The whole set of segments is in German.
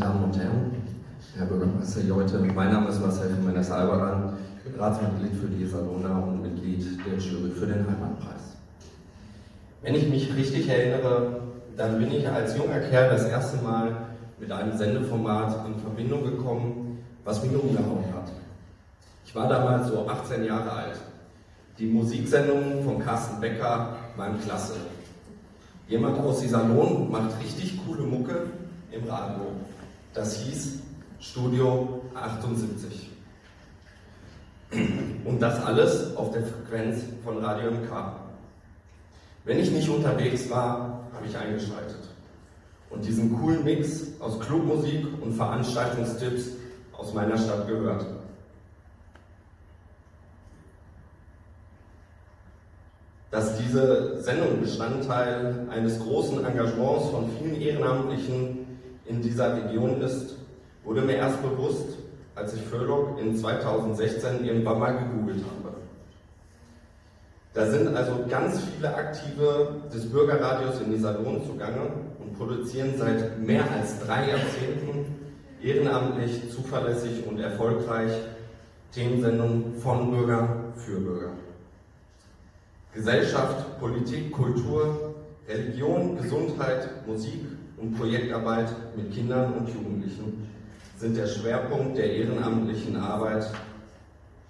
Damen und Herren, Herr Bürgermeister Jolte, mein Name ist Marcel Jiménez Albaran, ich bin Ratsmitglied für die Salona und Mitglied der Jury für den Heimatpreis. Wenn ich mich richtig erinnere, dann bin ich als junger Kerl das erste Mal mit einem Sendeformat in Verbindung gekommen, was mich umgehauen hat. Ich war damals so 18 Jahre alt. Die Musiksendung von Carsten Becker waren klasse. Jemand aus Iserlohn macht richtig coole Mucke im Radio. Das hieß Studio 78. Und das alles auf der Frequenz von Radio MK. Wenn ich nicht unterwegs war, habe ich eingeschaltet und diesen coolen Mix aus Clubmusik und Veranstaltungstipps aus meiner Stadt gehört. Dass diese Sendung Bestandteil eines großen Engagements von vielen Ehrenamtlichen in dieser Region ist, wurde mir erst bewusst, als ich Föhlock in 2016 irgendwann mal gegoogelt habe. Da sind also ganz viele Aktive des Bürgerradios in Iserlohn zugange und produzieren seit mehr als drei Jahrzehnten ehrenamtlich, zuverlässig und erfolgreich Themensendungen von Bürger für Bürger. Gesellschaft, Politik, Kultur, Religion, Gesundheit, Musik und Projektarbeit mit Kindern und Jugendlichen sind der Schwerpunkt der ehrenamtlichen Arbeit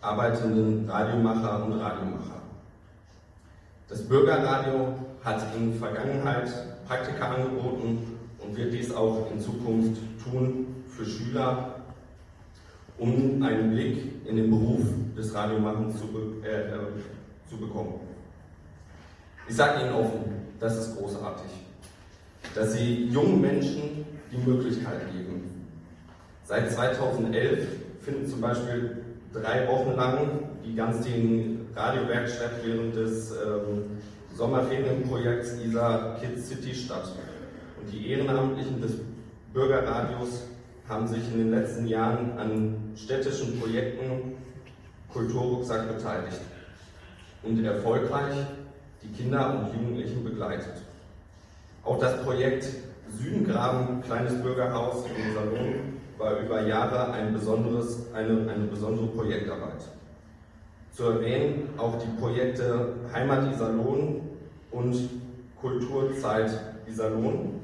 arbeitenden Radiomacher und Radiomacher. Das Bürgerradio hat in Vergangenheit Praktika angeboten und wird dies auch in Zukunft tun für Schüler, um einen Blick in den Beruf des Radiomachens zu, äh, äh, zu bekommen. Ich sage Ihnen offen, das ist großartig, dass Sie jungen Menschen die Möglichkeit geben. Seit 2011 finden zum Beispiel drei Wochen lang die ganztägigen Radiowerkstatt während des ähm, Sommerferienprojekts ISA Kids City statt. Und die Ehrenamtlichen des Bürgerradios haben sich in den letzten Jahren an städtischen Projekten Kulturrucksack beteiligt und erfolgreich die Kinder und Jugendlichen begleitet. Auch das Projekt Südengraben, kleines Bürgerhaus in Salon, war über Jahre ein besonderes, eine, eine besondere Projektarbeit. Zu erwähnen auch die Projekte Heimat Iserlohn und Kulturzeit Iserlohn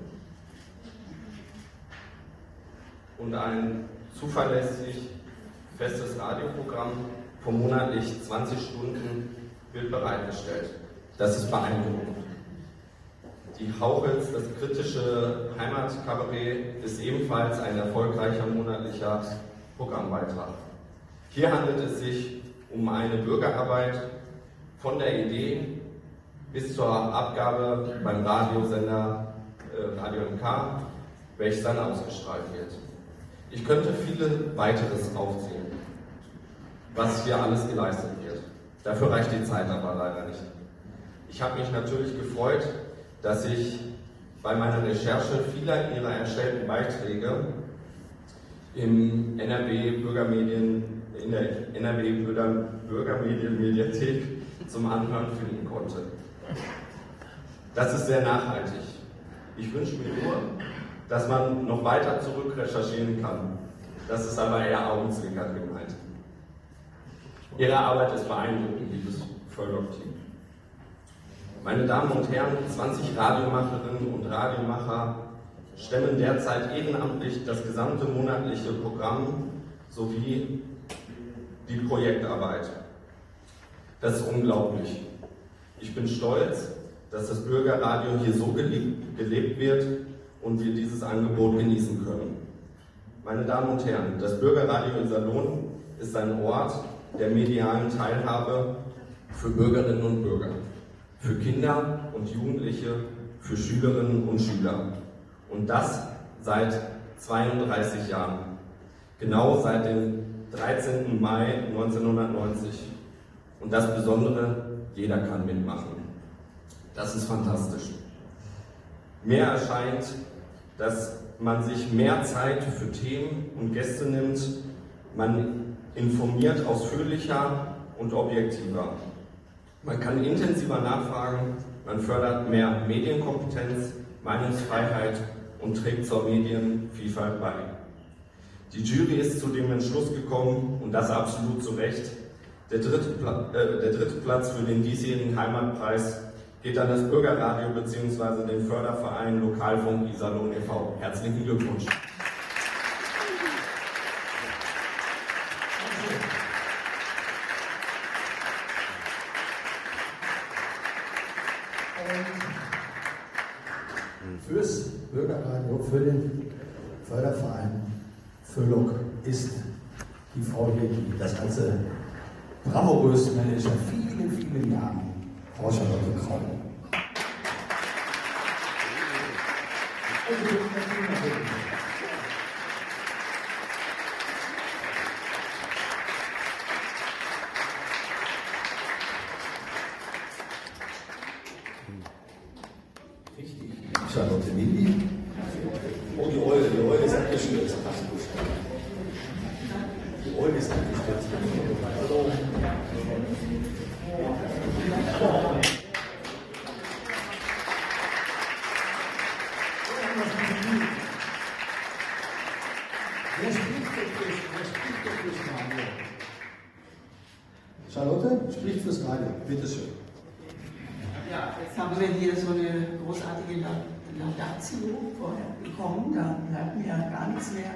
und ein zuverlässig festes Radioprogramm von monatlich 20 Stunden wird bereitgestellt. Das ist beeindruckend. Die Hauchels, das kritische Heimatkabarett, ist ebenfalls ein erfolgreicher monatlicher Programmbeitrag. Hier handelt es sich um eine Bürgerarbeit von der Idee bis zur Abgabe beim Radiosender äh, Radio MK, welches dann ausgestrahlt wird. Ich könnte viele weiteres aufzählen, was hier alles geleistet wird. Dafür reicht die Zeit aber leider nicht. Ich habe mich natürlich gefreut, dass ich bei meiner Recherche vieler ihrer erstellten Beiträge im NRW Bürgermedien, in der NRW Bürgermedienmediathek zum Anhören finden konnte. Das ist sehr nachhaltig. Ich wünsche mir nur, dass man noch weiter zurück recherchieren kann. Das ist aber eher augenzwinkern gemeint. Ihre Arbeit ist beeindruckend, liebes Förderteam. Meine Damen und Herren, 20 Radiomacherinnen und Radiomacher stemmen derzeit ehrenamtlich das gesamte monatliche Programm sowie die Projektarbeit. Das ist unglaublich. Ich bin stolz, dass das Bürgerradio hier so gelebt wird und wir dieses Angebot genießen können. Meine Damen und Herren, das Bürgerradio in Salon ist ein Ort der medialen Teilhabe für Bürgerinnen und Bürger für Kinder und Jugendliche, für Schülerinnen und Schüler. Und das seit 32 Jahren. Genau seit dem 13. Mai 1990. Und das Besondere, jeder kann mitmachen. Das ist fantastisch. Mir erscheint, dass man sich mehr Zeit für Themen und Gäste nimmt, man informiert ausführlicher und objektiver. Man kann intensiver nachfragen, man fördert mehr Medienkompetenz, Meinungsfreiheit und trägt zur Medienvielfalt bei. Die Jury ist zu dem Entschluss gekommen, und das absolut zu Recht, der dritte, äh, der dritte Platz für den diesjährigen Heimatpreis geht an das Bürgerradio bzw. den Förderverein Lokalfunk Iserlohn e.V. Herzlichen Glückwunsch. Fürs Bürgerradio, für den Förderverein Füllung ist die Frau die das Ganze bravourös managt, seit vielen, vielen Jahren, Frau Charlotte Kraul. Richtig, Charlotte Lilly. Oh, die Eule ist abgestürzt. Die Eule ist abgestürzt. Wer spricht fürs, Radio? Charlotte spricht fürs Radio. Bitte schön. Ja, jetzt haben wir hier so eine großartige La- Laudatio vorher bekommen. Da bleibt mir ja gar nichts mehr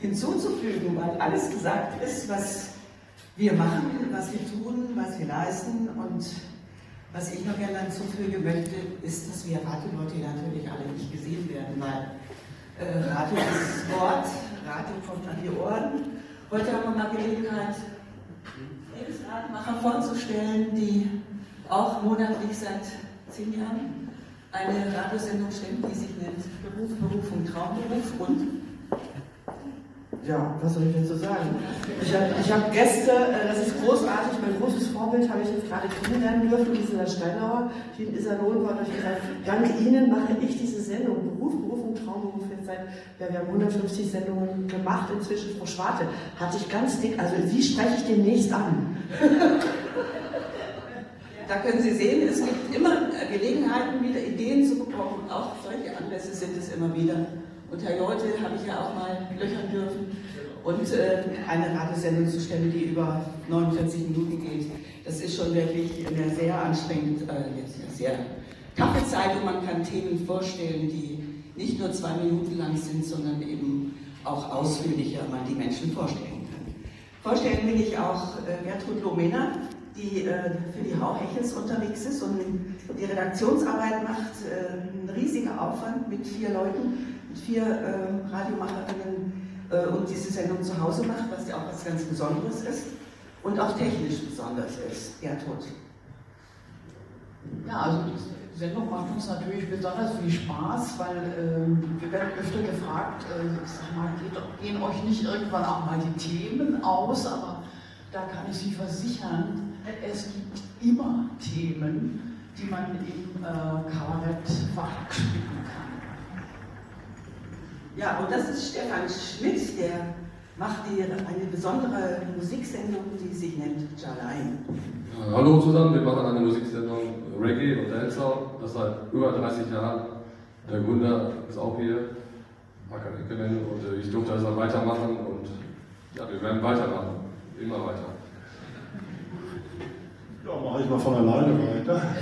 hinzuzufügen, weil alles gesagt ist, was wir machen, was wir tun, was wir leisten. Und was ich noch gerne hinzufügen möchte, ist, dass wir Radioleute natürlich alle nicht gesehen werden, weil äh, Radio ist Wort, Radio kommt an die Ohren. Heute haben wir mal Gelegenheit, Lebensradmacher vorzustellen, die auch monatlich seit zehn Jahren eine Radiosendung stellen, die sich nennt Beruf, Berufung, Traumberuf und Ja, was soll ich dazu sagen? Ich habe hab Gäste, äh, das ist großartig. Mein großes Vorbild habe ich jetzt gerade kennenlernen dürfen, Gisela Steinauer, die in Iserlohn war. Und ich gesagt, dank Ihnen mache ich diese Sendung. Beruf, Berufung, Traumberuf jetzt seit, ja, wir haben 150 Sendungen gemacht inzwischen. Frau Schwarte hatte ich ganz dick, also Sie spreche ich demnächst an. Da können Sie sehen, es gibt immer Gelegenheiten, wieder Ideen zu bekommen. Auch solche Anlässe sind es immer wieder. Und Herr Jolte habe ich ja auch mal löchern dürfen und äh, eine Radiosendung zu stellen, die über 49 Minuten geht. Das ist schon wirklich eine sehr anstrengend, äh, jetzt eine sehr taffe Zeit und man kann Themen vorstellen, die nicht nur zwei Minuten lang sind, sondern eben auch ausführlicher man die Menschen vorstellen kann. Vorstellen will ich auch äh, Gertrud Lomena, die äh, für die Hau Hechels unterwegs ist und die Redaktionsarbeit macht. Äh, ein riesiger Aufwand mit vier Leuten, mit vier äh, Radiomacherinnen äh, und diese Sendung zu Hause macht, was ja auch was ganz Besonderes ist und auch technisch besonders ist. Gertrud. Ja, also die Sendung macht uns natürlich besonders viel Spaß, weil ähm, wir werden öfter gefragt, äh, sag mal, geht, gehen euch nicht irgendwann auch mal die Themen aus, aber da kann ich Sie versichern, es gibt immer Themen, die man im äh, Kabarett verhackstücken kann. Ja, und das ist Stefan Schmidt, der macht die, eine besondere Musiksendung, die sich nennt Jalein. Ja, hallo zusammen, wir machen eine Musiksendung Reggae und Dancehall, das seit über 30 Jahren. Der Gründer ist auch hier, Hakan Ekenen, und äh, ich durfte das dann weitermachen und ja, wir werden weitermachen, immer weiter. Ja, mache ich mal von alleine weiter.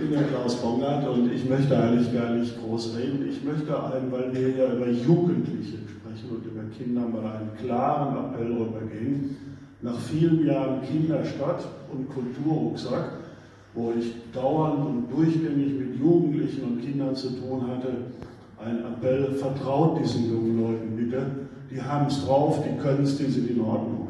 Ich bin ja Klaus Bongert und ich möchte eigentlich gar nicht groß reden. Ich möchte einen, weil wir ja über Jugendliche sprechen und über Kinder, mal einen klaren Appell rübergehen. Nach vielen Jahren Kinderstadt und Kulturrucksack, wo ich dauernd und durchgängig mit Jugendlichen und Kindern zu tun hatte, ein Appell, vertraut diesen jungen Leuten bitte. Die haben es drauf, die können es, die sind in Ordnung.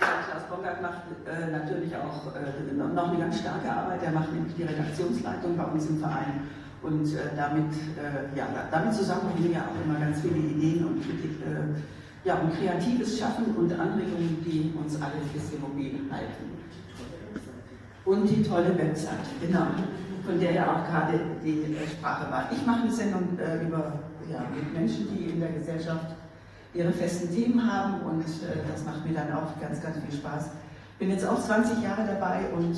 Ja, Klaus Bongard macht äh, natürlich auch äh, noch eine ganz starke Arbeit. Er macht nämlich die Redaktionsleitung bei uns im Verein. Und äh, damit, äh, ja, damit zusammenbringen wir auch immer ganz viele Ideen und, äh, ja, und kreatives Schaffen und Anregungen, die uns alle bisschen mobil halten. Und die tolle Website, genau, von der ja auch gerade die äh, Sprache war. Ich mache eine Sendung äh, über ja, mit Menschen, die in der Gesellschaft ihre festen Themen haben und äh, das macht mir dann auch ganz, ganz viel Spaß. Bin jetzt auch 20 Jahre dabei und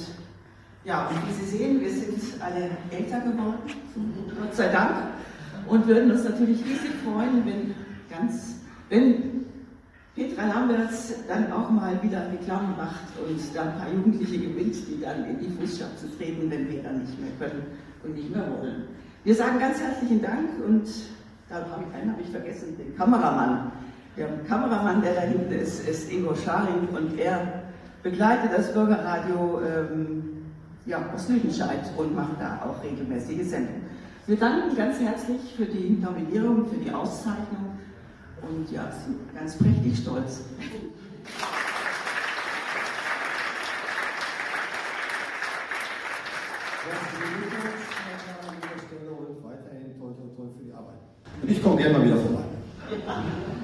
ja, und wie Sie sehen, wir sind alle älter geworden, Gott sei Dank, und würden uns natürlich riesig freuen, wenn ganz, wenn Petra Lamberts dann auch mal wieder Reklame macht und dann ein paar Jugendliche gewinnt, die dann in die Fußstapfen treten, wenn wir dann nicht mehr können und nicht mehr wollen. Wir sagen ganz herzlichen Dank und da habe ich einen habe ich vergessen, den Kameramann. Der Kameramann, der da hinten ist, ist Ingo Scharing und er begleitet das Bürgerradio ähm, ja, aus Lüdenscheid und macht da auch regelmäßige Sendungen. Wir danken ganz herzlich für die Nominierung, für die Auszeichnung und ja, sind ganz prächtig stolz. Und ich komme gerne mal wieder vorbei.